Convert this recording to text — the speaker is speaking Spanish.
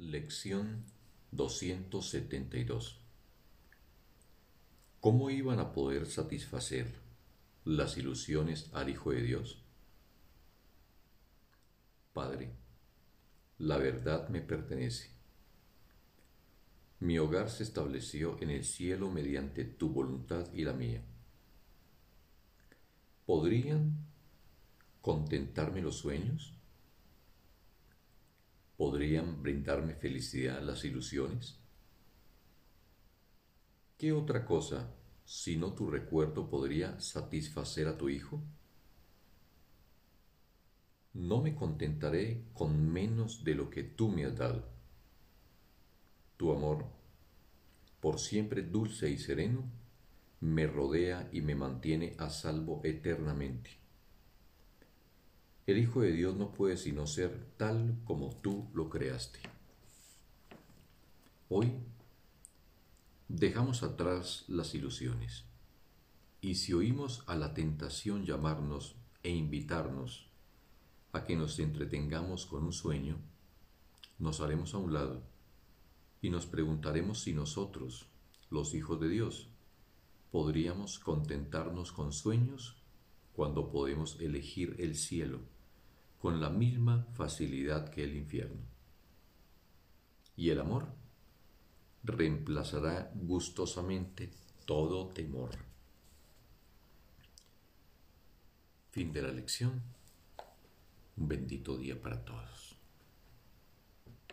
Lección 272 ¿Cómo iban a poder satisfacer las ilusiones al Hijo de Dios? Padre, la verdad me pertenece. Mi hogar se estableció en el cielo mediante tu voluntad y la mía. ¿Podrían contentarme los sueños? ¿Podrían brindarme felicidad las ilusiones? ¿Qué otra cosa, sino tu recuerdo, podría satisfacer a tu Hijo? No me contentaré con menos de lo que tú me has dado. Tu amor, por siempre dulce y sereno, me rodea y me mantiene a salvo eternamente. El Hijo de Dios no puede sino ser tal como tú lo creaste. Hoy dejamos atrás las ilusiones y si oímos a la tentación llamarnos e invitarnos a que nos entretengamos con un sueño, nos haremos a un lado y nos preguntaremos si nosotros, los hijos de Dios, podríamos contentarnos con sueños cuando podemos elegir el cielo con la misma facilidad que el infierno. Y el amor reemplazará gustosamente todo temor. Fin de la lección. Un bendito día para todos.